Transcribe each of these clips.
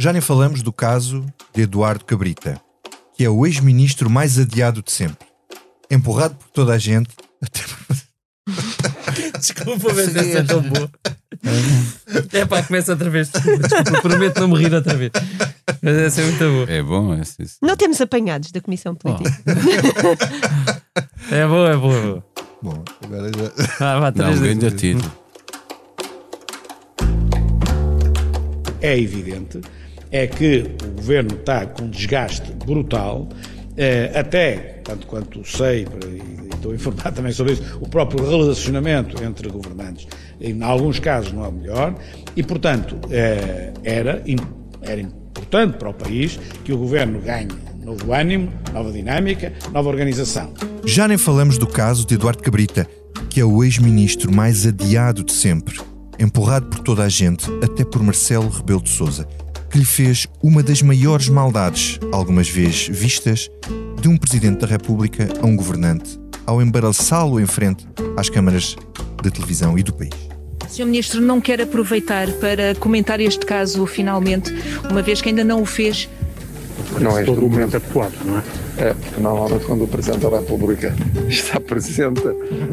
Já nem falamos do caso de Eduardo Cabrita, que é o ex-ministro mais adiado de sempre. Empurrado por toda a gente. Desculpa, mas essa é tão boa. É pá, começa outra vez. Desculpa, prometo não me rir outra vez. Mas essa é muito boa. É bom, é assim. Não temos apanhados da Comissão Política. É boa, é boa, é boa. Bom, agora já. Ah, vá, Não, três um vezes. grande título. é evidente é que o governo está com um desgaste brutal, eh, até, tanto quanto sei, e estou informado também sobre isso, o próprio relacionamento entre governantes, em alguns casos não é o melhor, e, portanto, eh, era, era importante para o país que o governo ganhe novo ânimo, nova dinâmica, nova organização. Já nem falamos do caso de Eduardo Cabrita, que é o ex-ministro mais adiado de sempre, empurrado por toda a gente, até por Marcelo Rebelo de Sousa, que lhe fez uma das maiores maldades, algumas vezes vistas, de um presidente da República a um governante, ao embaraçá-lo em frente às câmaras de televisão e do país. O Sr. Ministro não quer aproveitar para comentar este caso finalmente, uma vez que ainda não o fez. Não é todo o instrumento. momento adequado, não é? É, porque normalmente quando o Presidente da República está presente,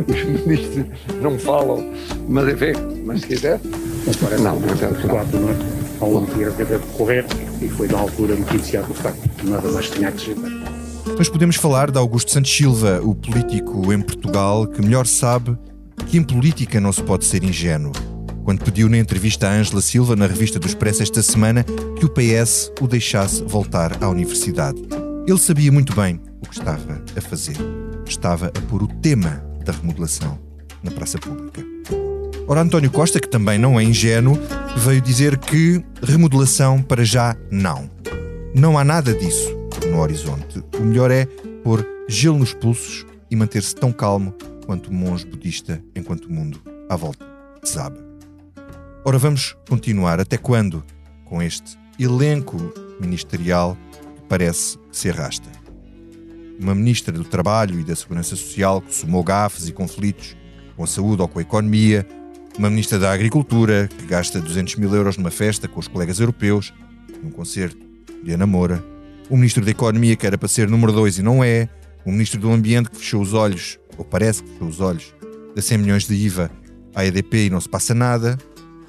os ministros não falam, mas enfim, mas se quiser. Não parece Não, não momento é adequado, não é? Ao longo que deve decorrer e foi na altura noticiado o facto. Nada mais tinha a acrescentar. Mas podemos falar de Augusto Santos Silva, o político em Portugal que melhor sabe que em política não se pode ser ingênuo. Quando pediu na entrevista a Ângela Silva na revista do Expresso esta semana que o PS o deixasse voltar à universidade. Ele sabia muito bem o que estava a fazer. Estava a pôr o tema da remodelação na praça pública. Ora, António Costa, que também não é ingênuo, veio dizer que remodelação para já não. Não há nada disso no horizonte. O melhor é pôr gelo nos pulsos e manter-se tão calmo quanto o monge budista enquanto o mundo à volta desaba. Ora, vamos continuar até quando com este elenco ministerial que parece que se arrasta. Uma ministra do Trabalho e da Segurança Social que somou gafes e conflitos com a saúde ou com a economia, uma ministra da Agricultura que gasta 200 mil euros numa festa com os colegas europeus, num concerto de Ana Moura, o ministro da Economia que era para ser número 2 e não é, o ministro do Ambiente que fechou os olhos, ou parece que fechou os olhos, a 100 milhões de IVA à EDP e não se passa nada.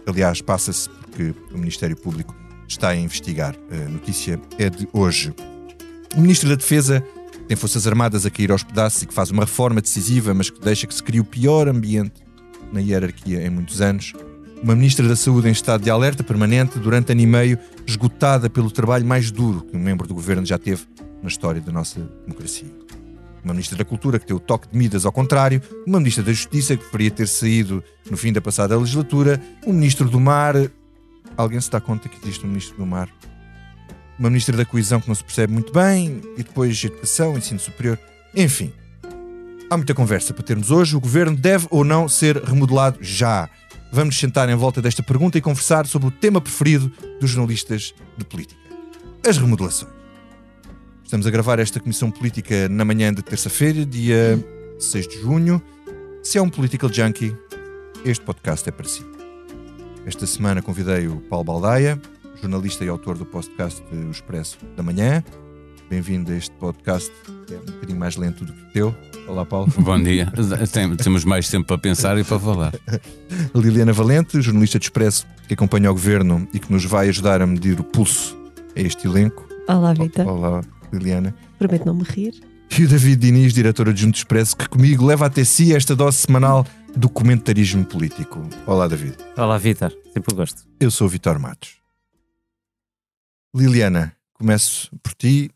Aliás, passa-se porque o Ministério Público está a investigar. A notícia é de hoje. O ministro da Defesa tem Forças Armadas a cair aos pedaços e que faz uma reforma decisiva, mas que deixa que se crie o pior ambiente na hierarquia em muitos anos. Uma ministra da Saúde em estado de alerta permanente durante ano e meio, esgotada pelo trabalho mais duro que um membro do governo já teve na história da nossa democracia. Uma ministra da Cultura que tem o toque de Midas ao contrário, uma ministra da Justiça que deveria ter saído no fim da passada legislatura, um ministro do Mar. Alguém se dá conta que existe um ministro do Mar? Uma ministra da Coesão que não se percebe muito bem, e depois Educação, Ensino Superior. Enfim, há muita conversa para termos hoje. O governo deve ou não ser remodelado já? Vamos sentar em volta desta pergunta e conversar sobre o tema preferido dos jornalistas de política: as remodelações. Estamos a gravar esta comissão política na manhã de terça-feira, dia 6 de junho. Se é um political junkie, este podcast é para si. Esta semana convidei o Paulo Baldaia, jornalista e autor do podcast O Expresso da Manhã. Bem-vindo a este podcast, que é um bocadinho mais lento do que o teu. Olá, Paulo. Bom dia. Tem- Temos mais tempo para pensar e para falar. Liliana Valente, jornalista de Expresso, que acompanha o governo e que nos vai ajudar a medir o pulso a este elenco. Olá, Vitor. Olá, Liliana. Prometo não me rir. E o David Diniz, diretor adjunto do Expresso, que comigo leva até si esta dose semanal do comentarismo político. Olá, David. Olá, Vitor. Sempre gosto. Eu sou o Vitor Matos. Liliana, começo por ti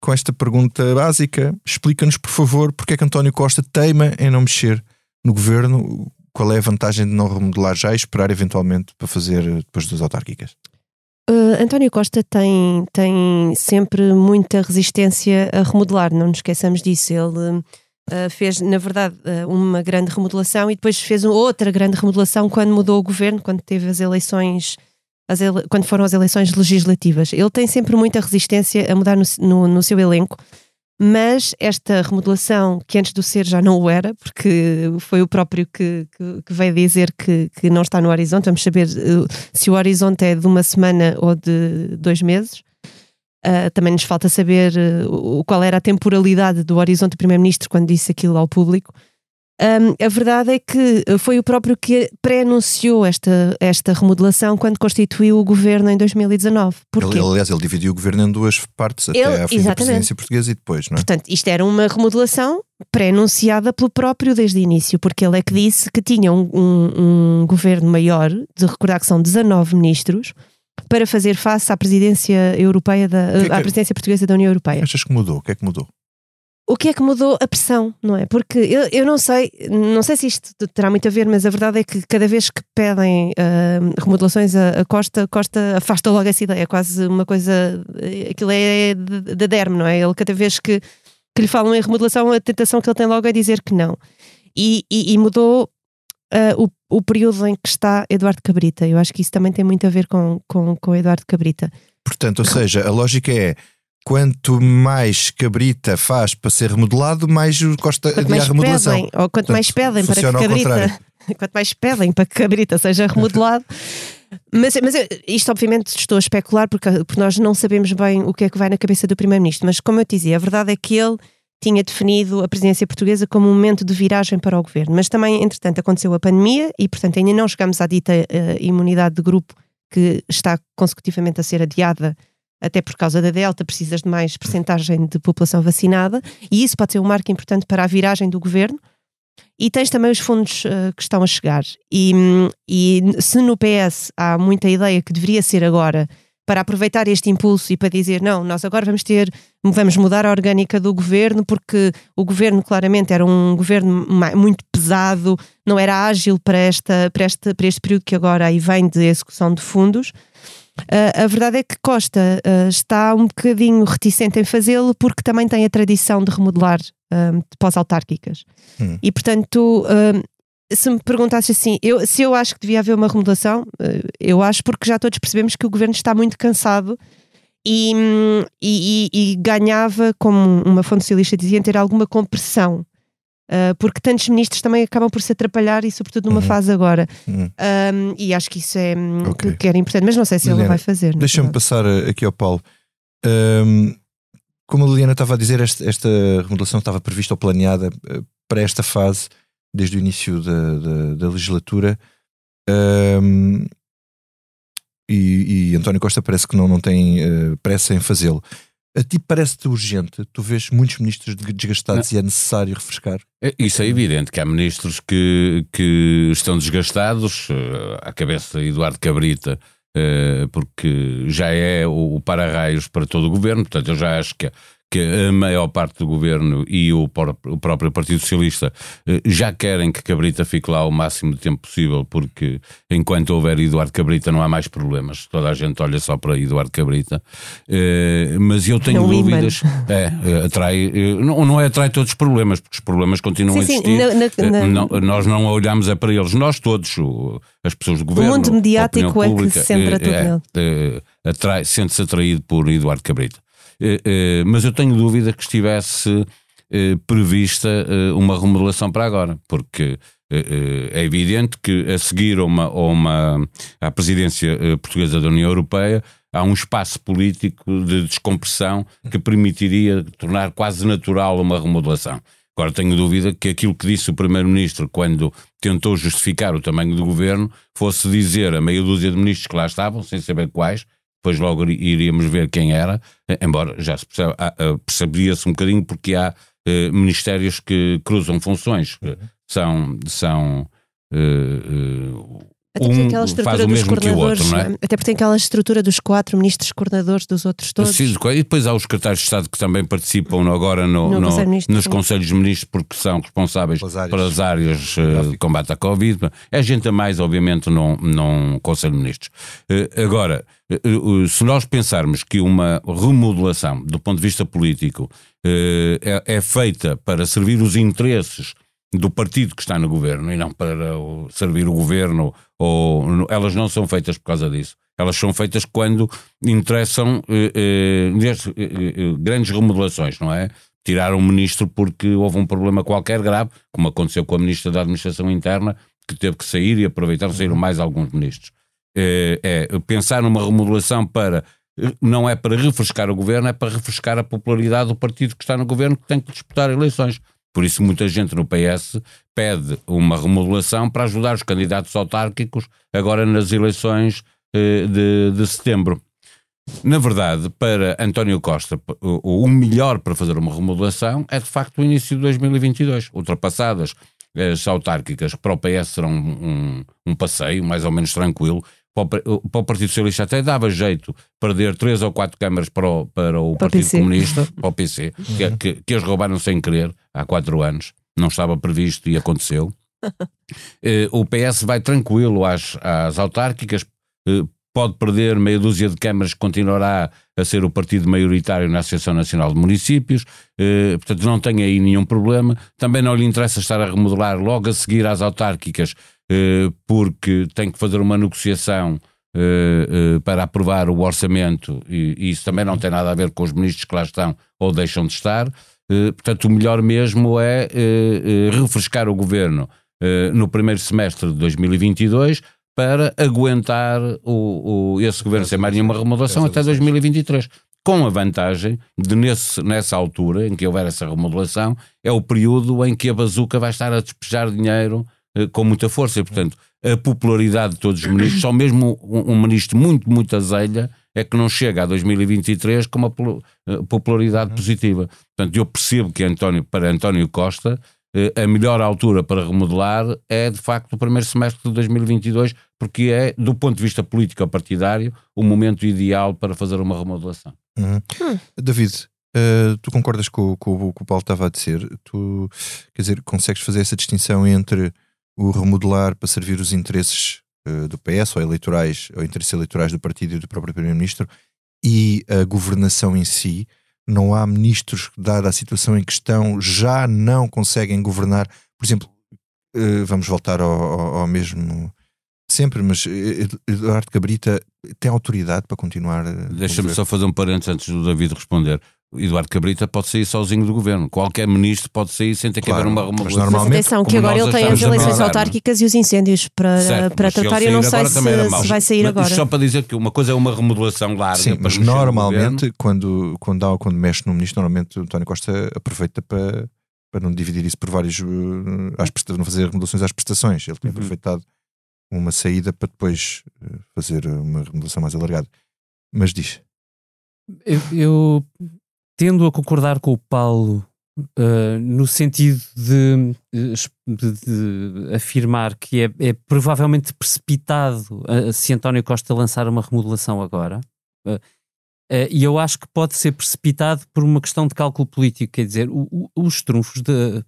com esta pergunta básica. Explica-nos, por favor, porque é que António Costa teima em não mexer no governo? Qual é a vantagem de não remodelar já e esperar eventualmente para fazer depois das autárquicas? Uh, António Costa tem, tem sempre muita resistência a remodelar, não nos esqueçamos disso. Ele uh, fez, na verdade, uh, uma grande remodelação e depois fez outra grande remodelação quando mudou o governo, quando teve as eleições, ele- quando foram as eleições legislativas. Ele tem sempre muita resistência a mudar no, no, no seu elenco, mas esta remodelação, que antes do ser já não o era, porque foi o próprio que, que, que veio dizer que, que não está no horizonte, vamos saber uh, se o horizonte é de uma semana ou de dois meses. Uh, também nos falta saber uh, qual era a temporalidade do horizonte do Primeiro-Ministro quando disse aquilo ao público. Um, a verdade é que foi o próprio que pré-anunciou esta, esta remodelação quando constituiu o governo em 2019. Porquê? Ele, aliás, ele dividiu o governo em duas partes, Ele- até à fim da presidência portuguesa e depois, não é? Portanto, isto era uma remodelação pré-anunciada pelo próprio desde o início, porque ele é que disse que tinha um, um- um governo maior, de recordar que são 19 ministros, para fazer face à presidência europeia da, que é que- à presidência portuguesa da União Europeia. Achas que mudou? O que é que mudou? O que é que mudou a pressão, não é? Porque eu, eu não sei, não sei se isto terá muito a ver, mas a verdade é que cada vez que pedem ah, remodelações a, a Costa, Costa afasta logo essa ideia, é quase uma coisa, aquilo é de derme, não é? Ele cada vez que, que lhe falam em remodelação, a tentação que ele tem logo é dizer que não. E, e- e mudou ah, o, o período em que está Eduardo Cabrita. Eu acho que isso também tem muito a ver com, com, com Eduardo Cabrita. Portanto, ou seja, a lógica é quanto mais cabrita faz para ser remodelado, mais Quanto adia mais a remodelação. pedem, ou quanto mais Portanto, pedem para que Cabrita, quanto mais pedem para que Cabrita seja remodelado. Mas, mas eu- isto, obviamente, estou a especular porque, porque nós não sabemos bem o que é que vai na cabeça do Primeiro-Ministro. Mas, como eu te dizia, a verdade é que ele tinha definido a presidência portuguesa como um momento de viragem para o governo. Mas também, entretanto, aconteceu a pandemia e, portanto, ainda não chegamos à dita eh, imunidade de grupo que está consecutivamente a ser adiada até por causa da Delta, precisas de mais percentagem de população vacinada, e isso pode ser um marco importante para a viragem do governo. E tens também os fundos eh, que estão a chegar. E, e se no PS há muita ideia que deveria ser agora para aproveitar este impulso e para dizer não, nós agora vamos ter, vamos mudar a orgânica do governo, porque o governo claramente era um governo muito pesado, não era ágil para, esta, para, este, para este período que agora aí vem de execução de fundos. Uh, a verdade é que Costa uh, está um bocadinho reticente em fazê-lo porque também tem a tradição de remodelar um, de pós-autárquicas. Hum. E portanto, um, se me perguntasses assim, eu, se eu acho que devia haver uma remodelação, eu acho porque já todos percebemos que o governo está muito cansado e, hum, e- e- ganhava, como uma fonte socialista dizia, ter alguma compressão. Uh, porque tantos ministros também acabam por se atrapalhar e sobretudo numa Uhum. fase agora. Uhum. Um, e acho que isso é hum, Ok. que, era importante, mas não sei se ele Liliana, vai fazer. na Deixa-me passar eh, aqui ao Paulo. Ahm, como a Liliana estava a dizer, esta, esta remodelação estava prevista ou planeada eh, para esta fase, desde o início da, da, da legislatura. Ahm, e, e António Costa parece que não, não tem eh, pressa em fazê-lo. A ti parece-te urgente? Tu vês muitos ministros de- desgastados e é necessário refrescar? É, Isso é evidente, que há ministros que, que estão desgastados, eh, à cabeça de Eduardo Cabrita, eh, porque já é o para-raios para todo o governo, portanto eu já acho que, que a maior parte do governo e o, o próprio Partido Socialista eh, já querem que Cabrita fique lá o máximo de tempo possível, porque enquanto houver Eduardo Cabrita não há mais problemas, toda a gente olha só para Eduardo Cabrita, Eh, mas eu tenho É dúvidas, é, eh, atrai, não, não é atrai todos os problemas, porque os problemas continuam Sim, a sim, existir. na- na- na- não- nós não olhamos é para eles, nós todos, o- as pessoas do governo. mundo a mediático é que pública, se centra tudo é, atrai- Sente-se atraído por Eduardo Cabrita. Eh, eh, mas eu tenho dúvida que estivesse eh, prevista uma remodelação para agora, porque é evidente que a seguir a uma, a uma, à presidência portuguesa da União Europeia há um espaço político de descompressão que permitiria tornar quase natural uma remodelação. Agora tenho dúvida que aquilo que disse o Primeiro-Ministro quando tentou justificar o tamanho do governo fosse dizer a meia dúzia de ministros que lá estavam, sem saber quais, depois logo iríamos ver quem era, eh, embora já se perceba- ah, ah, percebia-se um bocadinho porque há eh, ministérios que cruzam funções. Eh, São. são eh, Até porque um aquela faz estrutura o dos mesmo que o outro, não é? até porque tem aquela estrutura dos quatro ministros coordenadores dos outros todos. Sim, e depois há os secretários de Estado que também participam agora no- No no- Ministros, nos sim. Conselhos de Ministros porque são responsáveis Pelas áreas. pelas áreas de combate à Covid. É gente a mais, obviamente, num, num Conselho de Ministros. Agora, se nós pensarmos que uma remodelação do ponto de vista político eh, é, é feita para servir os interesses do partido que está no governo e não para servir o governo, ou elas não são feitas por causa disso. Elas são feitas quando interessam eh, eh, eh, eh, grandes remodelações, não é? tirar um ministro porque houve um problema qualquer grave, como aconteceu com a ministra da Administração Interna, que teve que sair e aproveitar saíram mais alguns ministros. É, é, pensar numa remodelação para não é para refrescar o governo, é para refrescar a popularidade do partido que está no governo que tem que disputar eleições. Por isso, muita gente no PS pede uma remodelação para ajudar os candidatos autárquicos agora nas eleições eh, de, de setembro. Na verdade, para António Costa, o, o melhor para fazer uma remodelação é de facto o início de 2022. Ultrapassadas as autárquicas, para o PS serão um, um, um passeio mais ou menos tranquilo. Para o, para o, Partido Socialista até dava jeito perder três ou quatro câmaras para o, para o para Partido PC. Comunista, para o PC, que, que, que as roubaram sem querer há quatro anos. Não estava previsto e aconteceu. Eh, o PS vai tranquilo às, às autárquicas, eh, pode perder meia dúzia de câmaras, continuará a ser o partido maioritário na Associação Nacional de Municípios, eh, portanto não tem aí nenhum problema. Também não lhe interessa estar a remodelar logo a seguir às autárquicas, eh, porque tem que fazer uma negociação eh, eh para aprovar o orçamento, e, e, isso também não tem nada a ver com os ministros que lá estão ou deixam de estar. Eh, portanto, o melhor mesmo é eh, refrescar o governo no primeiro semestre de 2022 para aguentar o, o esse governo sem mais nenhuma remodelação até 2023. Com a vantagem de, nesse, nessa altura em que houver essa remodelação, é o período em que a bazuca vai estar a despejar dinheiro eh, com muita força. E, portanto, a popularidade de todos os ministros, só mesmo um, um ministro muito, muito azelha, é que não chega a 2023 com uma eh, popularidade positiva. Portanto, eu percebo que António, para António Costa, a melhor altura para remodelar é de facto o primeiro semestre de 2022, porque é, do ponto de vista político-partidário, o momento ideal para fazer uma remodelação. Uhum. Hum. David, uh, tu concordas com, com, o que o Paulo estava a dizer? Tu, quer dizer, consegues fazer essa distinção entre o remodelar para servir os interesses uh, do PS ou eleitorais, ou interesses eleitorais do partido e do próprio Primeiro-Ministro e a governação em si? Não há ministros, dada a situação em questão, já não conseguem governar. Por exemplo, eh, vamos voltar ao, ao, ao mesmo sempre, mas eh, Eduardo Cabrita tem autoridade para continuar. Deixa-me só fazer um parênteses antes do David responder. Eduardo Cabrita pode sair sozinho do governo. Qualquer ministro pode sair sem ter claro, que haver uma remodelação. Normalmente, mas atenção, que agora ele tem as eleições autárquicas e os incêndios para, certo, para tratar. Eu não sei se, se, vai sair mas, agora. Só para dizer que uma coisa é uma remodelação larga. Sim, mas normalmente, quando, quando, há, quando mexe no ministro, normalmente o António Costa aproveita para, para não dividir isso por vários. Uh, às não fazer remodelações às prestações. Ele tem uhum. aproveitado uma saída para depois uh, fazer uma remodelação mais alargada. Mas diz. eu, eu tendo a concordar com o Paulo uh, no sentido de, de, de, afirmar que é, é provavelmente precipitado uh, se António Costa lançar uma remodelação agora. Uh, e eu acho que pode ser precipitado por uma questão de cálculo político, quer dizer, o, o, os trunfos de,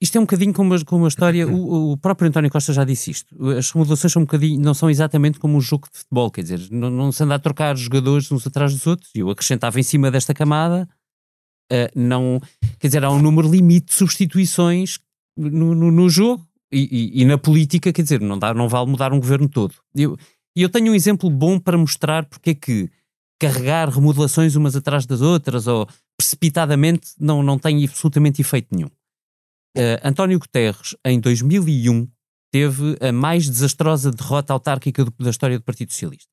isto é um bocadinho como, a, como a história, o, o, próprio António Costa já disse isto. As remodelações são um bocadinho, não são exatamente como um jogo de futebol, quer dizer, não, não se anda a trocar jogadores uns atrás dos outros. E eu acrescentava em cima desta camada, uh, não, quer dizer, há um número limite de substituições no, no, no jogo e, e, e, na política, quer dizer, não, dá, não vale mudar um governo todo. E eu, eu tenho um exemplo bom para mostrar porque é que carregar remodelações umas atrás das outras ou precipitadamente não, não tem absolutamente efeito nenhum. Uh, António Guterres, em 2001, teve a mais desastrosa derrota autárquica do, da história do Partido Socialista.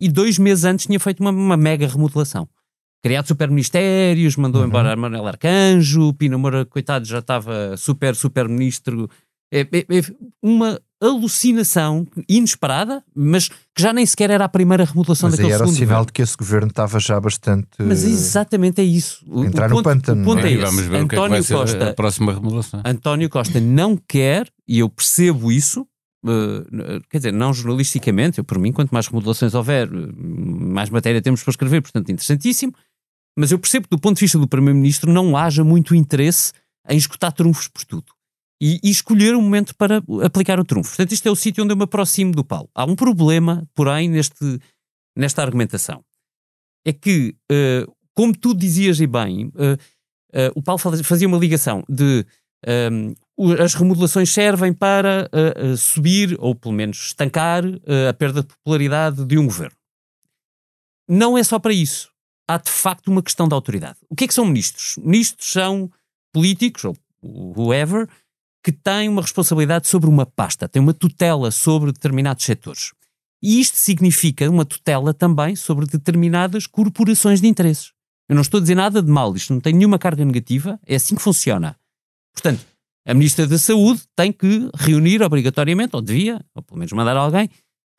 E dois meses antes tinha feito uma, uma mega remodelação. Criado super-ministérios, mandou uhum. embora Manuel Arcanjo, Pina Moura, coitado, já estava super, super-ministro. É, é, é uma alucinação inesperada, mas que já nem sequer era a primeira remodelação mas daquele era segundo o sinal governo. de que esse governo estava já bastante. Mas exatamente é isso. O, entrar o ponto, no pântano. O ponto é, é Vamos ver António o que é que Costa, a próxima remodelação. António Costa não quer, e eu percebo isso, uh, quer dizer, não jornalisticamente, eu por mim, quanto mais remodelações houver, mais matéria temos para escrever, portanto, interessantíssimo. Mas eu percebo que, do ponto de vista do Primeiro-Ministro, não haja muito interesse em escutar trunfos por tudo e, e, escolher um momento para aplicar o trunfo. Portanto, isto é o sítio onde eu me aproximo do Paulo. Há um problema, porém, neste, nesta argumentação. É que, uh, como tu dizias e bem, uh, uh, o Paulo fazia uma ligação de um, as remodelações servem para subir, ou pelo menos estancar, a perda de popularidade de um governo. Não é só para isso. há de facto uma questão de autoridade. O que é que são ministros? Ministros são políticos, ou whoever, que têm uma responsabilidade sobre uma pasta, têm uma tutela sobre determinados setores. E isto significa uma tutela também sobre determinadas corporações de interesses. Eu não estou a dizer nada de mal, isto não tem nenhuma carga negativa, é assim que funciona. Portanto, a Ministra da Saúde tem que reunir obrigatoriamente, ou devia, ou pelo menos mandar alguém,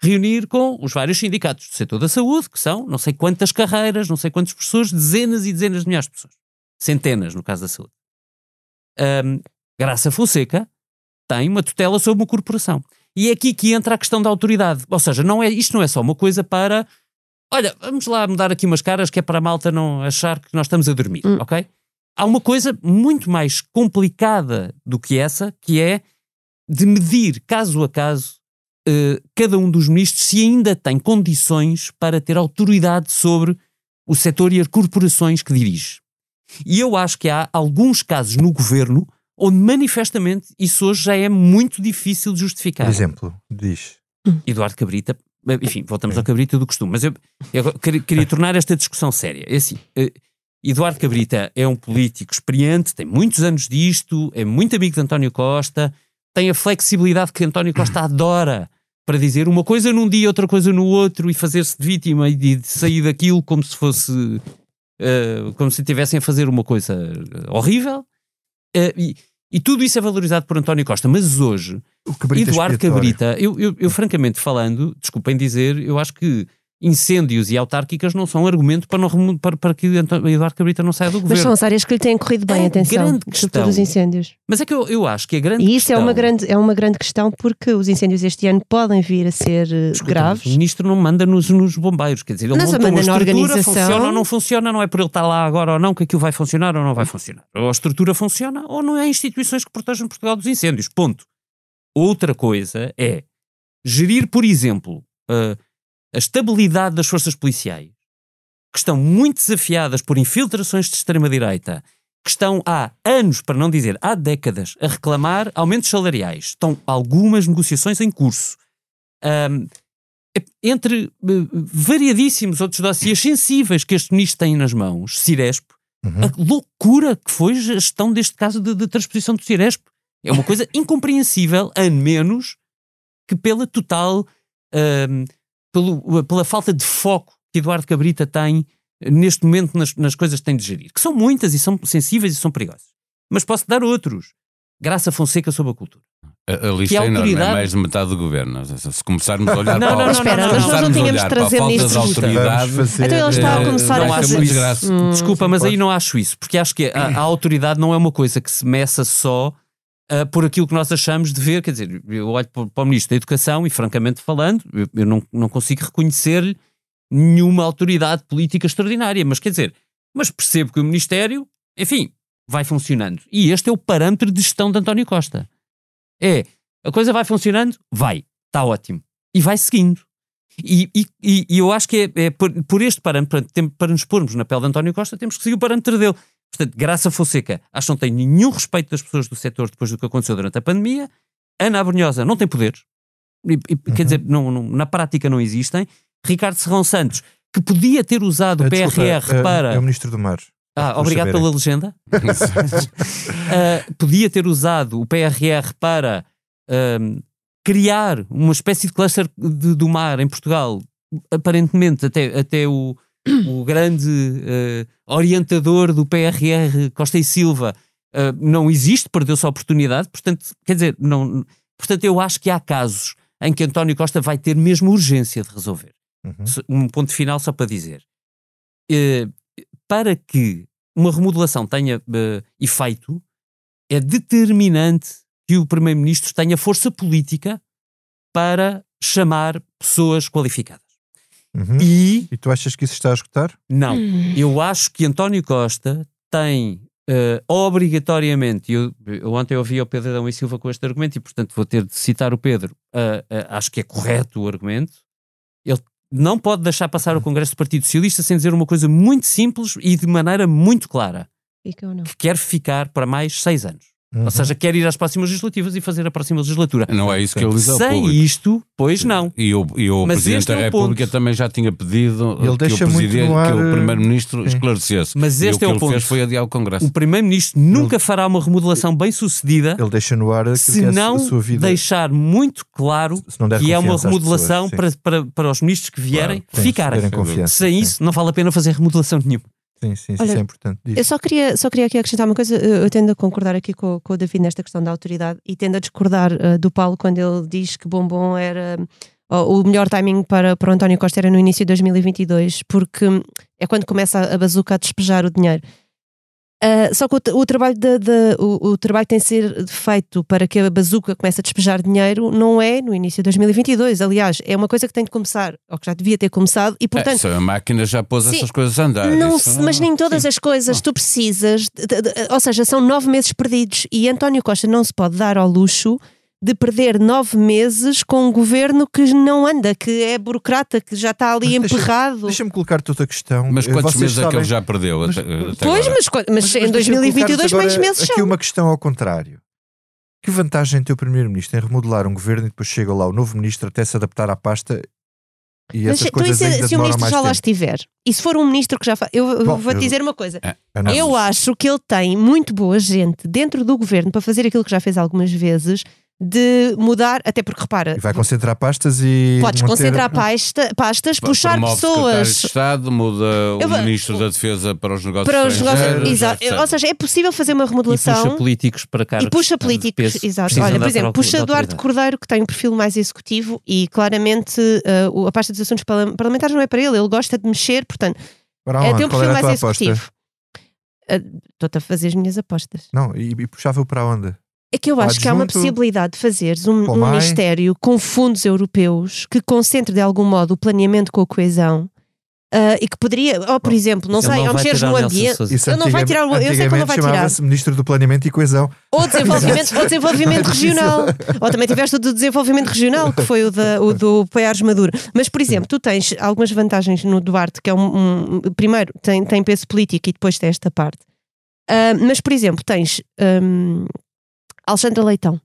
reunir com os vários sindicatos do setor da saúde, que são não sei quantas carreiras, não sei quantas pessoas, dezenas e dezenas de milhares de pessoas. Centenas, no caso da saúde. Um, Graça Fonseca tem uma tutela sobre uma corporação. E é aqui que entra a questão da autoridade. Ou seja, não é, isto não é só uma coisa para. Olha, vamos lá mudar aqui umas caras que é para a malta não achar que nós estamos a dormir, hum. ok? Há uma coisa muito mais complicada do que essa, que é de medir caso a caso uh, cada um dos ministros se ainda tem condições para ter autoridade sobre o setor e as corporações que dirige. E eu acho que há alguns casos no governo onde manifestamente isso hoje já é muito difícil de justificar. Por exemplo, diz. Eduardo Cabrita, enfim, voltamos ao Cabrita do costume, mas eu, eu queria, queria, tornar esta discussão séria. É assim, uh, Eduardo Cabrita é um político experiente, tem muitos anos disto, é muito amigo de António Costa, tem a flexibilidade que António Costa adora para dizer uma coisa num dia, outra coisa no outro e fazer-se de vítima e de sair daquilo como se fosse. Uh, como se estivessem a fazer uma coisa horrível. Uh, e, e tudo isso é valorizado por António Costa. Mas hoje, Eduardo Cabrita, eu, eu, eu, francamente falando, desculpem dizer, eu acho que incêndios e autárquicas não são argumento para, não, para, para que Eduardo Cabrita não saia do governo. Mas são as áreas que lhe têm corrido bem, é atenção, grande questão. os incêndios. Mas é que eu, eu acho que a grande E isso questão... é, uma grande, é uma grande questão porque os incêndios este ano podem vir a ser eh, Desculpa, graves. O ministro não manda nos, nos bombeiros, quer dizer, ele monta uma estrutura, organização... funciona ou não funciona, não é por ele estar lá agora ou não que aquilo vai funcionar ou não vai funcionar. Ou a estrutura funciona ou não é instituições que protegem Portugal dos incêndios, ponto. Outra coisa é gerir, por exemplo... Uh, a estabilidade das forças policiais, que estão muito desafiadas por infiltrações de extrema-direita, que estão há anos, para não dizer há décadas, a reclamar aumentos salariais. Estão algumas negociações em curso. Um, entre uh, variadíssimos outros dossiês sensíveis que este ministro tem nas mãos, Ciresp, uhum. a loucura que foi a gestão deste caso de, de transposição do Ciresp. É uma coisa incompreensível, a menos que pela total pelo, pela falta de foco que Eduardo Cabrita tem eh, neste momento nas, nas coisas que tem de gerir, que são muitas e são sensíveis e são perigosas. Mas posso dar outros. Graça Fonseca sobre a cultura. A, a lista é enorme, é mais de metade do governo. Se começarmos a olhar não, para, não, não, espera, nós não tínhamos de trazer falta de autoridade. Então ele está a começar não a fazer isso. Hum, Desculpa, mas aí não acho isso, porque acho que a, a autoridade não é uma coisa que se meça só uh, por aquilo que nós achamos de ver. Quer dizer, eu olho para, o Ministro da Educação e, francamente falando, eu, eu não, não consigo reconhecer-lhe nenhuma autoridade política extraordinária. Mas quer dizer, mas percebo que o Ministério, enfim, vai funcionando. E este é o parâmetro de gestão de António Costa. É, a coisa vai funcionando? Vai, está ótimo. E vai seguindo. E, e, e, eu acho que é, é por, por, este parâmetro, para, para nos pormos na pele de António Costa, temos que seguir o parâmetro dele. Portanto, Graça Fonseca, acho que não tem nenhum respeito das pessoas do setor depois do que aconteceu durante a pandemia. Ana Abrunhosa não tem poderes. E, e, uhum. Quer dizer, não, não, na prática não existem. Ricardo Serrão Santos, que podia ter usado o PRR é, para. É o Ministro do Mar. Ah, obrigado saberem. pela legenda. uh, podia ter usado o PRR para uh, criar uma espécie de cluster de, do mar em Portugal. Aparentemente, até, até o, o grande uh, orientador do PRR, Costa e Silva, uh, não existe, perdeu-se a oportunidade, portanto, quer dizer, não, portanto, eu acho que há casos em que António Costa vai ter mesmo urgência de resolver. Uhum. Um ponto final só para dizer. Uh, para que uma remodelação tenha efeito, é determinante que o Primeiro-Ministro tenha força política para chamar pessoas qualificadas. Uhum. E, e tu achas que isso está a escutar? Não. Hum. Eu acho que António Costa tem uh, obrigatoriamente. Eu, eu ontem ouvi o Pedro Adão e Silva com este argumento e, portanto, vou ter de citar o Pedro. Uh, uh, acho que é correto o argumento. Ele não pode deixar passar o Congresso do Partido Socialista sem dizer uma coisa muito simples e de maneira muito clara: que quer ficar para mais seis anos. Uhum. Ou seja, quer ir às próximas legislativas e fazer a próxima legislatura. Não é isso que ele diz ao Sem público. isto, pois não. E o, e o Mas Presidente este da é o República ponto. também já tinha pedido Ele que, o ar, que o Primeiro-Ministro esclarecesse. Mas e este o é que o ele ponto. fez foi adiar o Congresso. O Primeiro-Ministro nunca fará uma remodelação bem sucedida Ele deixa no ar se que é a não sua vida. deixar muito claro se não der que é uma remodelação pessoas, para, para, para os ministros que vierem Sim, ficarem. Sem sim. isso, não vale a pena fazer remodelação nenhuma. Sim, sim, Olha, isso é importante. Diz. Eu só queria, só queria aqui acrescentar uma coisa. Eu tendo a concordar aqui com, com o David nesta questão da autoridade e tendo a discordar eh, do Paulo quando ele diz que Bombom era o melhor timing para, para o António Costa era no início de 2022, porque é quando começa a bazuca a despejar o dinheiro. Ah, só que o, o trabalho de, de- o, o trabalho que tem de ser feito para que a bazuca comece a despejar dinheiro não é no início de 2022. Aliás, é uma coisa que tem de começar, ou que já devia ter começado, e portanto Essa máquina já pôs Sim. essas coisas a andar. não, Isso mas nem todas as coisas tu precisas, de- ou seja, são nove meses perdidos e António Costa não se pode dar ao luxo de perder nove meses com um governo que não anda, que é burocrata, que já está ali Mas deixa- emperrado. Deixa-me colocar-te outra questão. Mas Eh, quantos vocês meses é que sabem- ele já perdeu? Mas- até, até Pois, agora? mas, mas, Mas- em mas deixa-me 2022 colocar-vos mais meses Aqui são. uma questão ao contrário. Que vantagem tem o Primeiro-Ministro em remodelar um governo e depois chega lá o novo Ministro até se adaptar à pasta e Mas essas então, e coisas se, ainda se o ministro já lá tempo? estiver, e se for um ministro que já faz. Eu, Bom, vou-te eu- dizer uma coisa. Não. Eu acho que ele tem muito boa gente dentro do governo para fazer aquilo que já fez algumas vezes, de mudar, até porque repara, E vai concentrar pastas e. podes manter- concentrar pasta, pastas, puxar secretário de pessoas. Estado, muda Eu o Ministro da Defesa para os negócios para os negócios. estrangeiros, Exato. etc. Ou seja, é possível fazer uma E puxa remodelação políticos para cargos. e puxa políticos. peso. Exato. Olha, por exemplo, puxa autoridade. Cordeiro, que tem um perfil mais executivo e claramente uh, o- a pasta dos assuntos parla- parlamentares não é para ele, ele gosta de mexer, portanto, Para é, onde? tem um perfil mais executivo. Uh, Estou-te a fazer as minhas apostas. Não, e, e puxava-o para onde? É que eu acho que há uma possibilidade de fazeres um, um ministério com fundos europeus que concentre de algum modo o planeamento com a coesão ah, e que poderia, ou por exemplo, não Ele sei, ao mexeres no ambiente, Ele não vai tirar o- eu sei que ele não vai tirar. chamava-se Ministro do Planeamento e Coesão. ou desenvolvimento, ou desenvolvimento regional. Ou também tiveste o do desenvolvimento regional, que foi o, da, o do Poiares Maduro. Mas, por exemplo, tu tens algumas vantagens no Duarte, que é um. um- primeiro, tem, tem peso político e depois tem esta parte. Ah, mas, por exemplo, tens hum, Alexandra Leitão.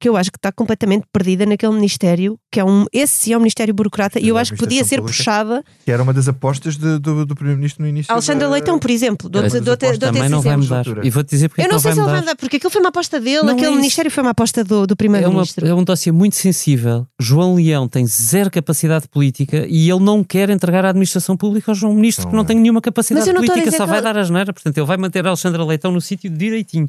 Que eu acho que está completamente perdida naquele ministério, que é um. Esse sim é um ministério burocrata, e eu Da acho que podia ser Administração puxada. Que era uma das apostas de- do, do Primeiro-Ministro no início. Alexandra da- Leitão, por exemplo, Mas dou-te- aposta dou-te Também não vai mudar. E vou-te dizer porque é Eu que não sei se ele vai mudar. porque aquilo foi uma aposta dele, Não é aquele isso. ministério foi uma aposta do, do É, primeiro-ministro. é um dossiê muito sensível. João Leão tem zero capacidade política e ele não quer entregar a administração pública ao João Ministro, que não Não é. tem nenhuma capacidade Mas eu não estou a política, só vai ele- dar a geneira. Portanto, ele vai manter a Alexandra Leitão no sítio direitinho.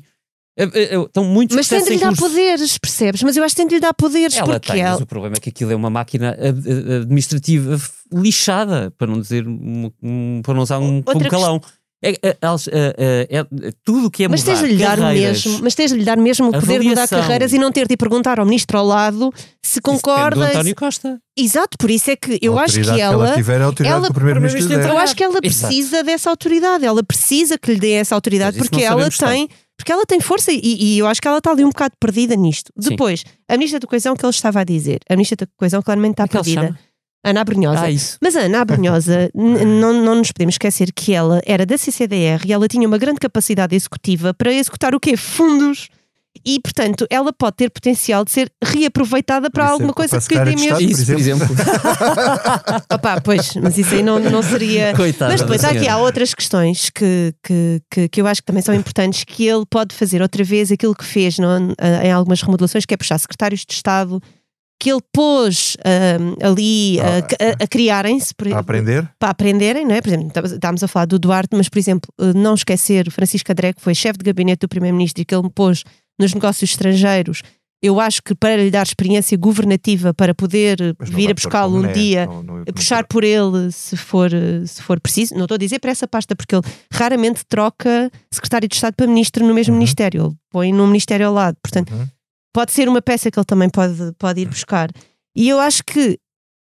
É, é, é, Estão muitos Mas tem de lhe dar poderes, percebes? Mas eu acho que tem de lhe dar poderes Ela porque tem, ela. mas o problema é que aquilo é uma máquina ad- ad- administrativa lixada, para não dizer um, um- para não usar um, um calão. É, é, é, é, é, tudo o que é Mas mudar tens de lhe dar carreiras, mesmo, mas tens de lhe dar mesmo o poder de mudar carreiras e não ter de ir perguntar ao ministro ao lado se concorda. do António Costa. Exato, por isso é que eu A acho que autoridade ela. ela tiver é a autoridade ela- que Primeiro-Ministro. Eu acho que ela Exato. precisa dessa autoridade, ela precisa que lhe dê essa autoridade porque ela tem, porque ela tem força e, e eu acho que ela está ali um bocado perdida nisto. Sim. Depois, a ministra da Coesão que ele estava a dizer, a ministra da Coesão claramente está é perdida. Ana Abrunhosa. Ah. Mas a Ana Abrunhosa, não, não nos podemos esquecer que ela era da CCDR e ela tinha uma grande capacidade executiva para executar o quê? Fundos. E, portanto, ela pode ter potencial de ser reaproveitada para alguma coisa para que dê mesmo. Isso, por exemplo. Opa, pois, mas isso aí não, não seria. Coitada Mas depois aqui há outras questões que, que, que, que eu acho que também são importantes que ele pode fazer outra vez aquilo que fez não, em algumas remodelações, que é puxar secretários de Estado que ele pôs ahm, ali Ah, a, a- a criarem-se por- A aprender? para aprenderem, não é? Por exemplo, estávamos- a falar do Duarte, mas, por exemplo, eh, não esquecer Francisco André, que foi chefe de gabinete do Primeiro-Ministro e que ele me pôs nos negócios estrangeiros. Eu acho que para lhe dar experiência governativa para poder não vir a buscá-lo um dia, não- não- não- puxar por ele se for, se for preciso. Não estou a dizer para essa pasta, porque ele raramente troca secretário de Estado para ministro no mesmo Uhum. ministério. Ele põe num ministério ao lado. Portanto, Uhum. pode ser uma peça que ele também pode, pode ir buscar. E eu acho que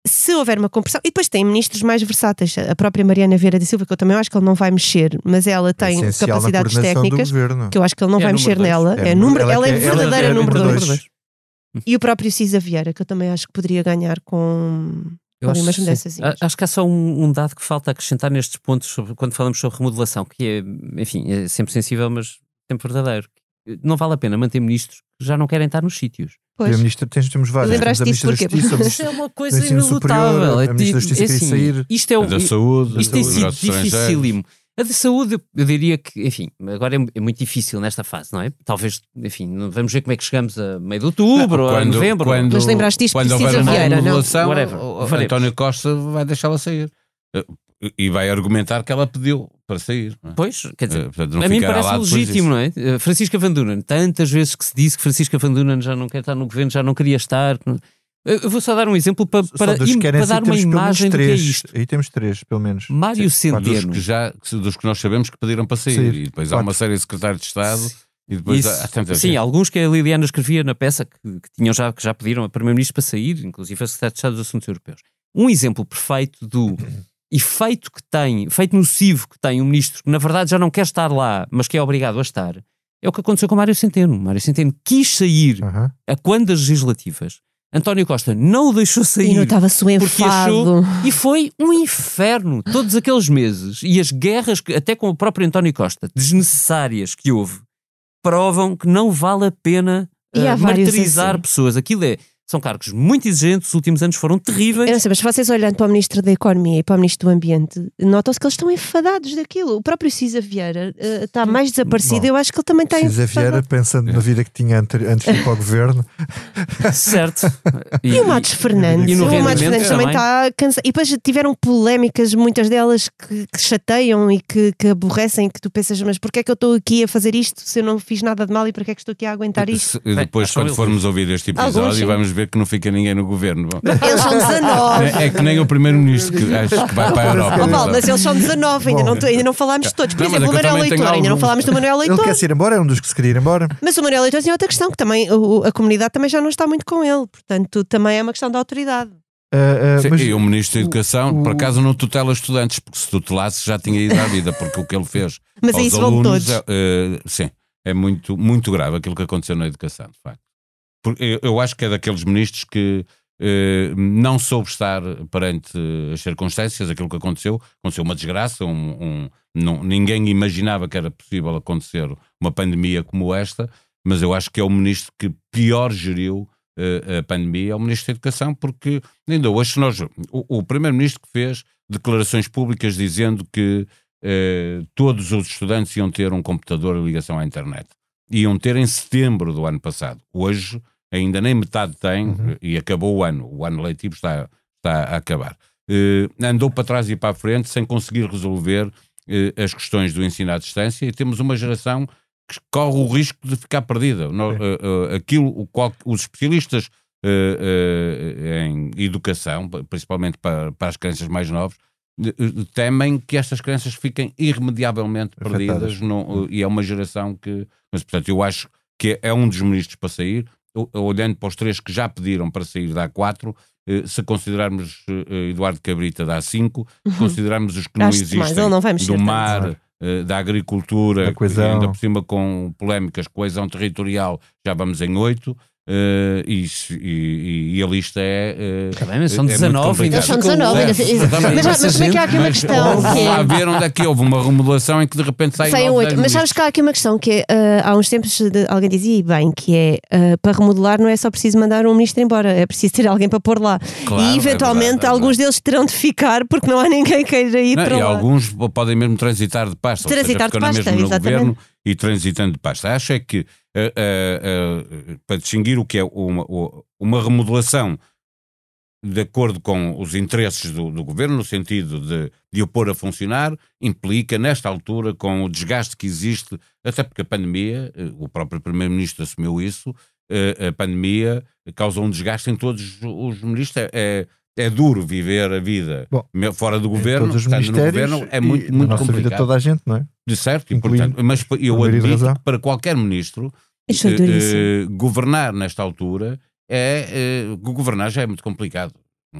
se houver uma compressão, e depois tem ministros mais versáteis, a própria Mariana Vieira da Silva, que eu também acho que ele não vai mexer, mas ela tem Essencial capacidades técnicas, que eu acho que ele não É vai mexer dois. nela. É É número- ela ela é é- verdadeira é número número 2. dois. E o próprio Cisa Vieira, que eu também acho que poderia ganhar com. Eu acho. A- acho que há só um, um dado que falta acrescentar nestes pontos sobre, quando falamos sobre remodelação, que é, enfim, é sempre sensível, mas sempre verdadeiro. não vale a pena manter ministros que já não querem estar nos sítios. Pois. Ministro, tens, temos vários. Lembraste disso Ministra porquê? Isso é uma coisa inelutável. É a Ministra da ti- Justiça é queria assim, sair. Isto é A o, da saúde, isto tem sido dificílimo. A de saúde, eu- diria que, enfim, agora é, é muito difícil nesta fase, não é? Talvez, enfim, não- vamos ver como é que chegamos a meio de outubro ou a novembro. quando- Mas lembraste disto quando houver uma Vieira, não? Whatever. António Costa vai deixá-la sair. Eh, E vai argumentar que ela pediu para sair. não é? Pois, quer dizer, Eh, portanto, não a mim parece legítimo, não é? Eh, Francisca Van Dunen, tantas vezes que se disse que Francisca Van Dunen já não quer estar no governo, já não queria estar. Eu vou só dar um exemplo para, para, dos im- para dar uma imagem do que é três. isto. Aí temos três, pelo menos. Mário Dos Centeno. que, já, dos que nós sabemos que pediram para sair. Sair. E depois há Quatro. uma série de secretários de Estado. E depois Isso, há, há sim, gente. alguns que a Liliana escrevia na peça que, que tinham já, que já pediram a Primeiro-Ministro para sair, inclusive a Secretário de Estado dos Assuntos Europeus. Um exemplo perfeito do efeito que tem, efeito nocivo que tem um ministro que na verdade já não quer estar lá, mas que é obrigado a estar, é o que aconteceu com Mário Centeno. Mário Centeno quis sair Aham. a quando das legislativas. António Costa não o deixou E sair. notava-se o Porque achou- enfado. E foi um inferno todos aqueles meses. E as guerras, que, até com o próprio António Costa, desnecessárias que houve, provam que não vale a pena E vários martirizar assim. pessoas. Aquilo é. São cargos muito exigentes, os últimos anos foram terríveis. Eu não sei, mas vocês olhando para o Ministro da Economia e para o Ministro do Ambiente, notam-se que eles estão enfadados daquilo. O próprio Cisa Vieira eh, está mais desaparecido. Bom, Eu acho que ele também está Cisa enfadado. Vieira, pensando na vida que tinha ante- antes de ir para o governo, Certo. E o Matos Fernandes? E no o Matos Fernandes também também. está cansado. E depois tiveram polémicas, muitas delas que, que chateiam e que, que aborrecem, que tu pensas, mas porquê é que eu estou aqui a fazer isto se eu não fiz nada de mal e porquê é que estou aqui a aguentar isto? Se- Depois, que quando formos ouvir este episódio, Alguns, vamos ver que não fica ninguém no governo. Bom, Eles são 19. É, é que nem o primeiro-ministro que acho que vai para a Europa. Oh, Paulo, mas eles são 19, ainda não, ainda não falámos de todos. Por Não, exemplo, o é eu Manuel Leitor, ainda não falámos do Manuel ele Leitor. quer se ir embora, é um dos que se queria ir embora. Mas o Manuel Leitor tinha outra questão, que também o- a comunidade também já não está muito com ele. Portanto, também é uma questão da autoridade. Ah, ah, Sim, mas e o Ministro da Educação, o- por acaso, não tutela estudantes, porque se tutelasse já tinha ido à vida, porque o que ele fez Mas aos isso vão alunos todos. é, eh, sim, é muito, muito grave aquilo que aconteceu na educação, de facto. Porque eu, acho que é daqueles ministros que eh, não soube estar perante as circunstâncias, aquilo que aconteceu. Aconteceu uma desgraça, um, um- não- ninguém imaginava que era possível acontecer uma pandemia como esta, mas eu acho que é o ministro que pior geriu eh, a pandemia, é o ministro da Educação, porque ainda hoje, nós, o, o primeiro-ministro que fez declarações públicas dizendo que eh, todos os estudantes iam ter um computador e ligação à internet. Iam ter em setembro do ano passado. Hoje, ainda nem metade tem Uhum. e acabou o ano. O ano letivo está, está a acabar. Eh, andou para trás e para a frente sem conseguir resolver eh, as questões do ensino à distância e temos uma geração que corre o risco de ficar perdida. Eh, aquilo, o qual, os especialistas em educação, principalmente para, para as crianças mais novas, temem que estas crianças fiquem irremediavelmente Afetadas. perdidas no- e é uma geração que. Mas, portanto, eu acho que é um dos ministros para sair. Olhando para os três que já pediram para sair, dá quatro. Eh, Se considerarmos eh, Eduardo Cabrita, dá cinco. Se considerarmos os que não Acho existem mais, não vai mexer do tanto. mar, eh, da agricultura, Da coesão. ainda por cima com polémicas, coesão territorial, já vamos em oito. Eh, e, e- e a lista é. bem, mas são é muito 19, complicada. ainda são ficam- 19, ainda- mas, mas, mas como é que há aqui uma questão? vamos que é- ver onde é que houve uma remodelação em que de repente saem oito. dez Mas sabes que há aqui uma questão que é, ah, há uns tempos de- alguém dizia e bem que é ah, para remodelar não é só preciso mandar um ministro embora, é preciso ter alguém para pôr lá. Claro, e é eventualmente verdade, é alguns deles terão de ficar porque não há ninguém que queira ir Não, para e lá. alguns p- podem mesmo transitar de pasta, Transitar seja, de pasta, exatamente. governo e transitando de pasta. Acho é que eh, eh, eh, para distinguir o que é uma, uma remodelação de acordo com os interesses do, do governo, no sentido de, de o pôr a funcionar, implica, nesta altura, com o desgaste que existe, até porque a pandemia, o próprio Primeiro-Ministro assumiu isso, a pandemia causou um desgaste em todos os ministros. É, é, duro viver a vida Bom, fora do governo, estando no ministérios governo, é muito, muito nossa vida complicado. toda a gente, não é? De certo, e, portanto, mas eu admito que para qualquer ministro é eh, eh, governar nesta altura é eh, governar já é muito complicado.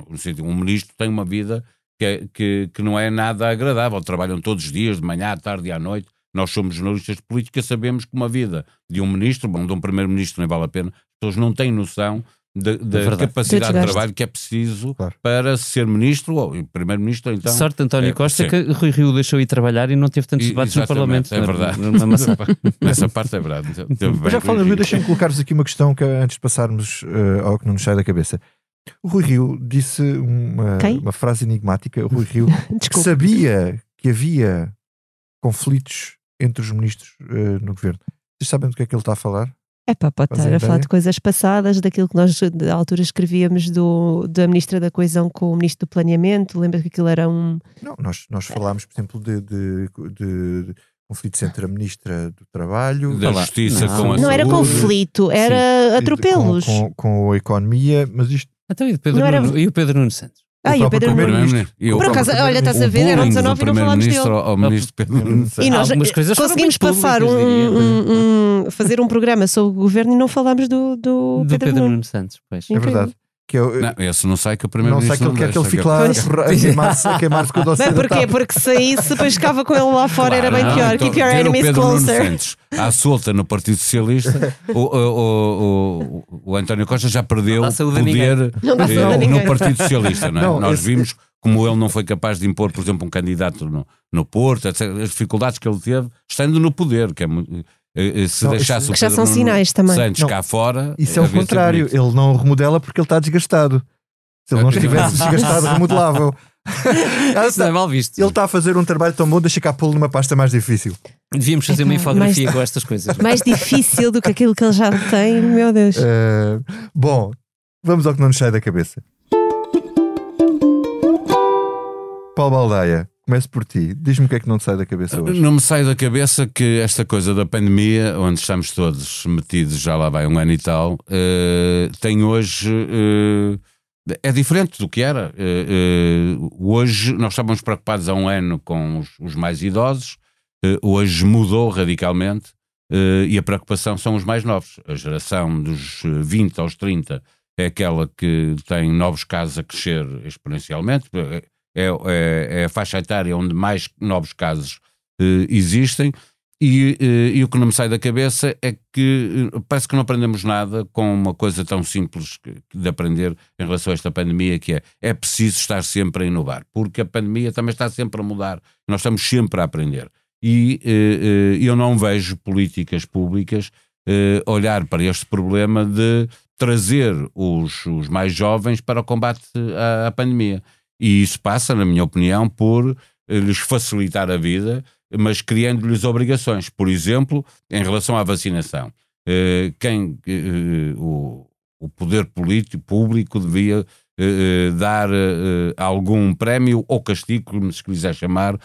No sentido, Um ministro tem uma vida que, é- que, que não é nada agradável. Trabalham todos os dias, de manhã, à tarde e à noite. Nós somos jornalistas de política, sabemos que uma vida de um ministro, bom, de um primeiro-ministro nem vale a pena, as pessoas não têm noção da, da verdade. capacidade de trabalho que é preciso Claro. para ser ministro ou primeiro-ministro. Então, Sorte António é, Costa sim. que Rui Rio deixou ir trabalhar e não teve tantos E- debates no Parlamento. É verdade. Uma maçã. Nessa parte é verdade. Mas bem já Rio. deixem-me colocar-vos aqui uma questão que, antes de passarmos eh, ao que não nos sai da cabeça. O Rui Rio disse uma, uma frase enigmática. O Rui Rio sabia que havia conflitos entre os ministros eh, no governo. Vocês sabem do que é que ele está a falar? É pá, pode Fazem estar a falar de coisas passadas, daquilo que nós da altura escrevíamos do, da Ministra da Coesão com o Ministro do Planeamento. Lembra que aquilo era um. Não, nós, nós falámos, por exemplo, de, de, de conflitos entre a Ministra do Trabalho Da Olá. justiça Não. com a Não era saúde. conflito, e era de- atropelos. Com, com, com a economia, mas isto Então, e, o Pedro Não era- Nuno, e o Pedro Nuno Santos? Ah, e o próprio Pedro. Primeiro-Ministro. O Por acaso, olha, estás a o ver, eram bullying 19 do e não falámos dele. ao ministro Pedro. E nós Algumas coisas foram conseguimos passar um, diria. um- um- fazer um programa sobre o governo e não falámos do, do, Do Pedro, Pedro Nuno. Nuno Santos, pois. é verdade. Que eu, Não, esse não sai que o não primeiro-ministro sei que ele quer que ele fique lá a queimar-se a queimar-se com o Bem, da porquê? tapa. Porque se saísse, depois ficava com ele lá fora, era bem Claro, pior. não, Keep your o enemies Pedro Nuno closer. Santos à solta no Partido Socialista, o, o, o, o, o António Costa já perdeu Não ninguém. poder Não dá eh, saúde a no. Partido Socialista. Não é? Não, Nós esse- vimos como ele não foi capaz de impor, por exemplo, um candidato no, no Porto, etc. as dificuldades que ele teve estando no poder, que é muito. Eh, eh, Se Não, deixasse isso- o Que já Pedro são sinais também. Santos Não, cá fora. Isso é o contrário. Ele não o remodela porque ele está desgastado. Se ele não estivesse desgastado, remodelável. Ele Isso não é está- mal visto. Ele está a fazer um trabalho tão bom, deixa cá pô-lo numa pasta mais difícil. Devíamos fazer uma Epá, infografia mais- com estas coisas. Mais difícil do que aquilo que ele já tem, meu Deus. Eh, bom, vamos ao que não nos sai da cabeça. Paulo Baldaia, começo por ti. Diz-me o que é que não te sai da cabeça hoje. Não me sai da cabeça que esta coisa da pandemia, onde estamos todos metidos já lá vai um ano e tal, eh, tem hoje. eh, é diferente do que era. Eh, hoje nós estávamos preocupados há um ano com os, os mais idosos, hoje mudou radicalmente e a preocupação são os mais novos. A geração dos eh, 20 aos 30 é aquela que tem novos casos a crescer exponencialmente. É, é- é a faixa etária onde mais novos casos eh, existem. E, eh, e o que não me sai da cabeça é que eh, parece que não aprendemos nada com uma coisa tão simples de aprender em relação a esta pandemia, que é é preciso estar sempre a inovar, porque a pandemia também está sempre a mudar, nós estamos sempre a aprender. E eu não vejo políticas públicas olhar para este problema de trazer os, os mais jovens para o combate à, à pandemia. E isso passa, na minha opinião, por eh, lhes facilitar a vida, mas criando-lhes obrigações. Por exemplo, em relação à vacinação. Eh, Quem, eh, o, poder político, público devia dar algum prémio ou castigo, como se quiser chamar,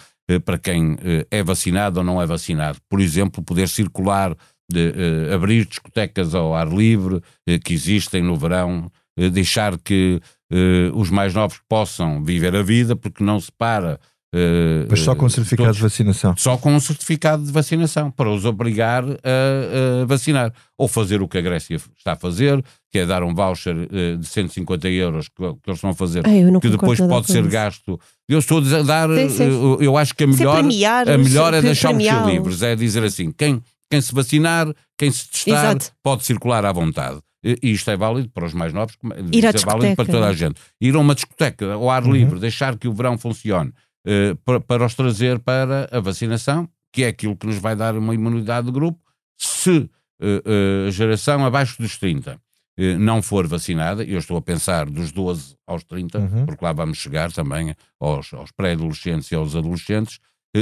para quem é vacinado ou não é vacinado. Por exemplo, poder circular, de, abrir discotecas ao ar livre que existem no verão, deixar que eh, os mais novos possam viver a vida, porque não se para. eh, Mas só com eh, certificado todos- de vacinação. só com um certificado de vacinação, para os obrigar a, a vacinar. Ou fazer o que a Grécia está a fazer, que é dar um voucher eh, de 150 euros que, que eles a fazer, Ai, eu não que depois pode ser isso. gasto. Eu estou a dizer- dar, Sim, sim. eh, eu acho que a é melhor, premiar a os- melhor é ser premiá-los. livres, é dizer assim, quem, quem se vacinar, quem se testar, Exato. pode circular à vontade. E isto é válido para os mais novos, isto é válido para toda a é? gente. Ir a uma discoteca ao ar Uhum. livre, deixar que o verão funcione, eh, para, para os trazer para a vacinação, que é aquilo que nos vai dar uma imunidade de grupo, se eh, eh, a geração abaixo dos 30 eh, não for vacinada, eu estou a pensar dos 12 aos 30, Uhum. porque lá vamos chegar também aos, aos pré-adolescentes e aos adolescentes,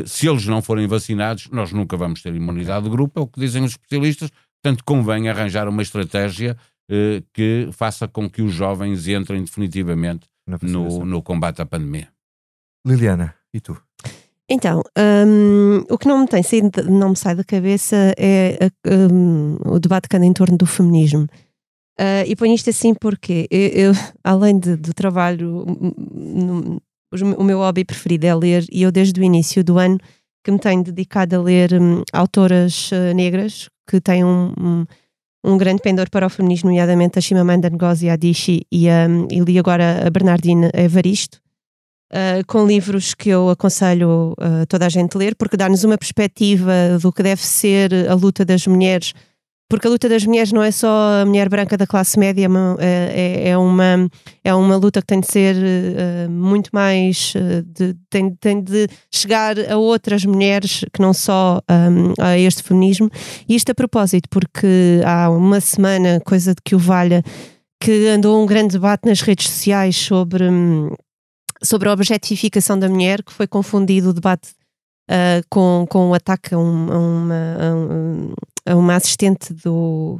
se eles não forem vacinados, nós nunca vamos ter imunidade de grupo, é o que dizem os especialistas, portanto convém arranjar uma estratégia eh, que faça com que os jovens entrem definitivamente no, no combate à pandemia. Liliana, e tu? Então, hum, o que não me tem saído, não me sai da cabeça é a- hum, o debate que anda em torno do feminismo. Ah, e ponho isto assim porque eu, eu, além de- do trabalho, hum, hum, os- o meu hobby preferido é ler, e eu desde o início do ano que me tenho dedicado a ler hum, autoras ah, negras que têm um, um, um grande pendor para o feminismo, nomeadamente a Chimamanda Ngozi Adichie e, a, e li agora a Bernardine Evaristo. Uh, com livros que eu aconselho uh, toda a gente a ler, porque dá-nos uma perspectiva do que deve ser a luta das mulheres porque a luta das mulheres não é só a mulher branca da classe média, é uma- é, é uma, é uma luta que tem de ser eh, muito mais. eh, de- tem, tem de chegar a outras mulheres que não só um, a este feminismo. E isto a propósito, porque há uma semana, coisa de que o valha, que andou um grande debate nas redes sociais sobre. Sobre a objetificação da mulher, que foi confundido o debate ah, com, com o ataque a, um- a uma, a um- a uma assistente do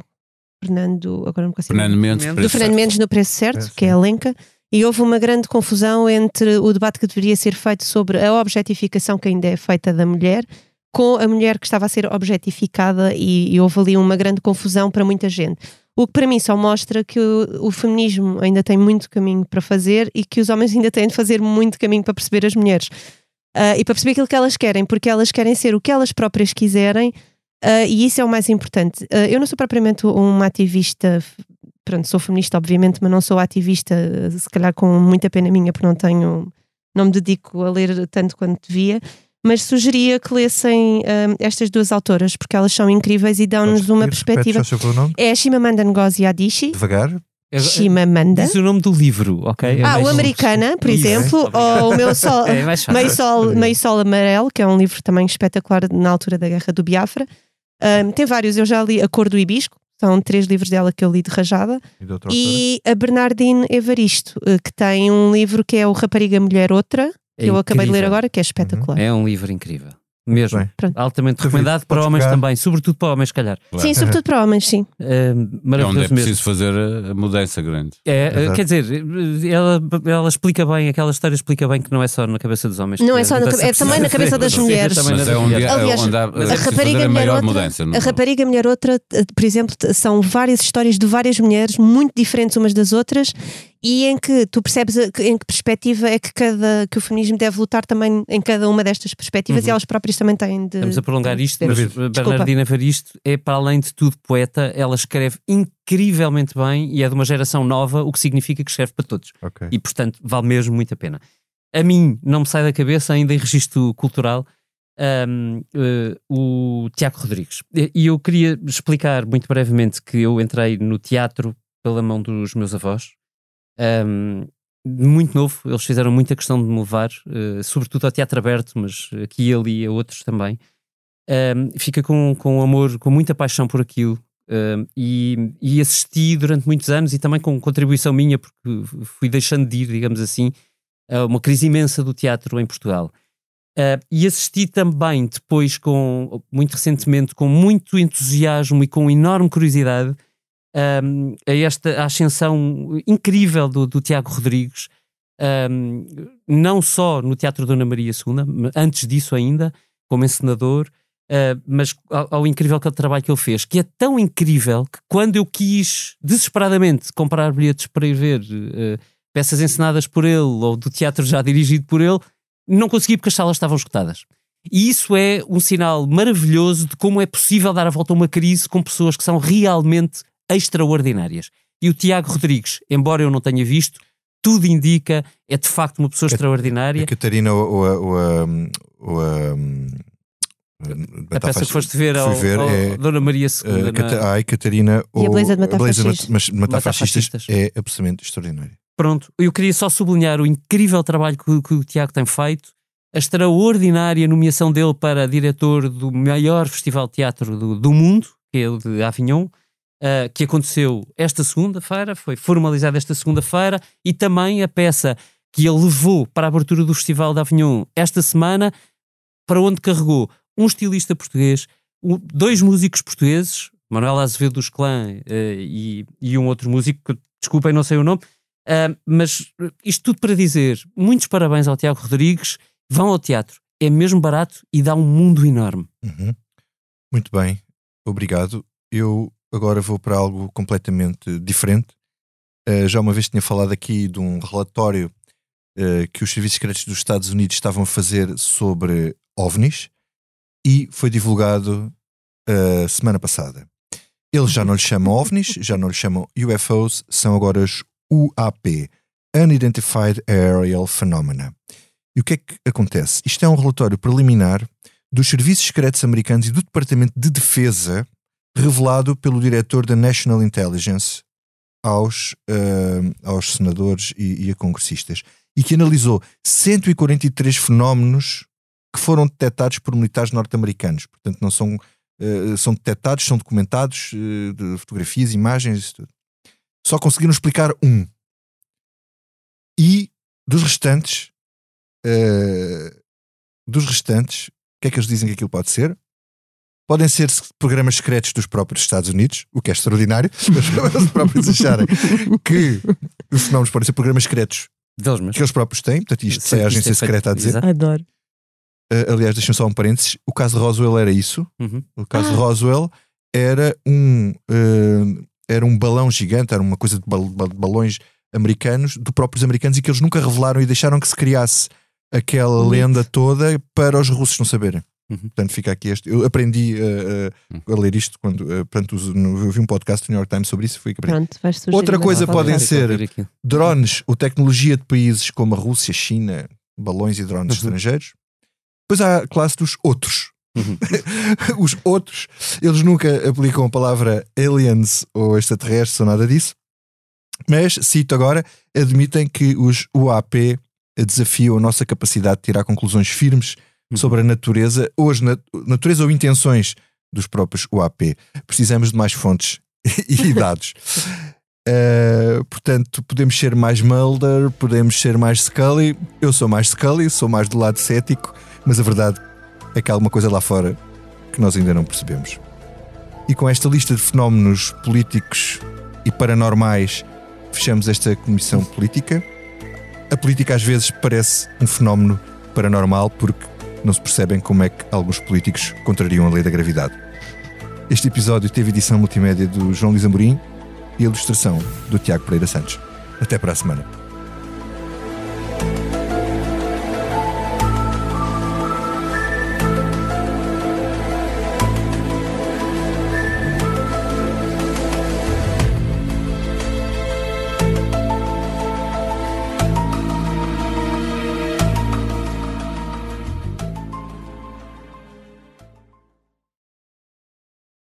Fernando, agora não consigo Fernando Mendes, Do Fernando certo. Mendes no preço certo, É, que é a. Lenca, e houve uma grande confusão entre o debate que deveria ser feito sobre a objetificação que ainda é feita da mulher com a mulher que estava a ser objetificada e, e houve ali uma grande confusão para muita gente. O que para mim só mostra que o, o feminismo ainda tem muito caminho para fazer e que os homens ainda têm de fazer muito caminho para perceber as mulheres. Ah, e para perceber aquilo que elas querem, porque elas querem ser o que elas próprias quiserem ah, e isso é o mais importante. Ah, eu não sou propriamente uma ativista, pronto, sou feminista, obviamente, mas não sou ativista, se calhar com muita pena minha, porque não tenho, não me dedico a ler tanto quanto devia. Mas sugeria que lessem ah, estas duas autoras, porque elas são incríveis e dão-nos uma perspectiva. É a Chimamanda Ngozi Adichie. Devagar. É- Chimamanda. Diz o nome do livro, ok? É Ah, o Americana, por Isso, exemplo, obrigado. ou o meu sol, É. Meio Sol, Meio Sol Amarelo, que é um livro também espetacular na altura da Guerra do Biafra. Ahm, tem vários, eu já li A Cor do Hibisco, são três livros dela que eu li de rajada. E? E a Bernardine Evaristo, eh, que tem um livro que é o Rapariga Mulher Outra, que É eu acabei de ler agora, que é espetacular. É um livro incrível. Mesmo. Pronto. Altamente recomendado para Podes homens pegar. também, sobretudo para homens, se calhar. Sim, sobretudo para homens, sim. É, É onde é maravilhoso mesmo. preciso fazer a, mudança grande. É, Exato. quer dizer, ela, ela explica bem, aquela história explica bem que não é só na cabeça dos homens. Não que é só na mudança cabe- é também na cabeça das mulheres. Mas é onde, é Aliás, onde há, a é preciso fazer rapariga a mulher maior outra, mudança. não- A rapariga mulher outra, por exemplo, são várias histórias de várias mulheres muito diferentes umas das outras e em que tu percebes em que perspectiva é que cada que o feminismo deve lutar também em cada uma destas perspectivas e elas próprias também têm de Estamos a prolongar isto, mas Desculpa. Bernardina Evaristo é, para além de tudo, poeta. Ela escreve incrivelmente bem e é de uma geração nova, o que significa que escreve para todos. Ok. E, portanto, vale mesmo muito a pena. A mim, não me sai da cabeça, ainda em registro cultural, hum, eh, o Tiago Rodrigues. E eu queria explicar muito brevemente que eu entrei no teatro pela mão dos meus avós. Hum, muito novo, eles fizeram muita questão de me levar, eh, sobretudo ao teatro aberto, mas aqui e ali a outros também. Um, fica com, com amor, com muita paixão por aquilo. um, e, e assisti durante muitos anos e também com contribuição minha, porque fui deixando de ir, digamos assim, a uma crise imensa do teatro em Portugal. Uh, e assisti também depois, com, muito recentemente, com muito entusiasmo e com enorme curiosidade, um, a esta ascensão incrível do, do Tiago Rodrigues, um, não só no Teatro Dona Maria II, antes disso ainda, como encenador, uh, mas ao, ao incrível trabalho que ele fez, que é tão incrível que quando eu quis desesperadamente comprar bilhetes para ir ver uh, peças encenadas por ele ou do teatro já dirigido por ele, não consegui porque as salas estavam esgotadas. E isso é um sinal maravilhoso de como é possível dar a volta a uma crise com pessoas que são realmente extraordinárias. E o Tiago Rodrigues, embora eu não tenha visto, tudo indica, é de facto uma pessoa extraordinária. A Catarina ou, ou, a- ou a. Ou a, A peça que foste ver ao, ver ao é, Dona Maria uh, II. Cata- Ai, Catarina E a ou Beleza de Matar a Beleza Fascistas. Matar Matar Fascistas é absolutamente extraordinário. Pronto, eu queria só sublinhar o incrível trabalho que, que o Tiago tem feito, a extraordinária nomeação dele para diretor do maior festival de teatro do, do mundo, que é o de Avignon, ah, que aconteceu esta segunda-feira, foi formalizado esta segunda-feira, e também a peça que ele levou para a abertura do Festival de Avignon esta semana, para onde carregou um estilista português, dois músicos portugueses, Manuel Azevedo dos Clã eh, e, e um outro músico, que, desculpem, não sei o nome, ah, mas uh, isto tudo para dizer muitos parabéns ao Tiago Rodrigues. Vão ao teatro, é mesmo barato e dá um mundo enorme. Uhum. Muito bem, obrigado. Eu agora vou para algo completamente diferente. Uh, já uma vez tinha falado aqui de um relatório uh, que os serviços secretos dos Estados Unidos estavam a fazer sobre ovnis e foi divulgado uh, semana passada. Eles já não lhe chamam ovnis, já não lhe chamam UFOs, são agora os UAP Unidentified Aerial Phenomena. E o que é que acontece? Isto é um relatório preliminar dos serviços secretos americanos e do Departamento de Defesa revelado pelo diretor da National Intelligence aos, uh, aos senadores e, e, a congressistas e que analisou 143 fenómenos que foram detectados por militares norte-americanos. Portanto, não são, uh, são detectados, são documentados, uh, de fotografias, imagens, isso tudo. Só conseguiram explicar um. E dos restantes, dos restantes, o que é que eles dizem que aquilo pode ser? Podem ser programas secretos dos próprios Estados Unidos, o que é extraordinário, mas eles próprios acharem que os fenómenos podem ser programas secretos que eles próprios têm, portanto, isto é a agência secreta a dizer. Exato. Adoro. Uh, aliás, deixem só um parênteses: o caso de Roswell era isso. Uhum. O caso de Roswell era um, uh, era um balão gigante, era uma coisa de bal- bal- balões americanos, de próprios americanos, e que eles nunca revelaram e deixaram que se criasse aquela Mito. lenda toda para os russos não saberem. Uhum. Portanto, fica aqui este. Eu aprendi uh, uh, a ler isto quando uh, portanto, eu vi um podcast do New York Times sobre isso. Foi que aprendi. Pronto, Outra coisa podem ser- drones ou tecnologia de países como a Rússia, China, balões e drones Uhum. estrangeiros. Depois há a classe dos outros. Uhum. Os outros, eles nunca aplicam a palavra aliens ou extraterrestres ou nada disso, mas, cito agora, admitem que os UAP desafiam a nossa capacidade de tirar conclusões firmes Uhum. sobre a natureza as nat- natureza ou intenções dos próprios UAP. Precisamos de mais fontes e dados. Uh, portanto, podemos ser mais Mulder, podemos ser mais Scully. Eu sou mais Scully, sou mais do lado cético, mas a verdade é que há alguma coisa lá fora que nós ainda não percebemos. E com esta lista de fenómenos políticos e paranormais, fechamos esta comissão política. A política às vezes parece um fenómeno paranormal porque não se percebem como é que alguns políticos contrariam a lei da gravidade. Este episódio teve edição multimédia do João Luís Amorim e ilustração do Tiago Pereira Santos. Até para a semana.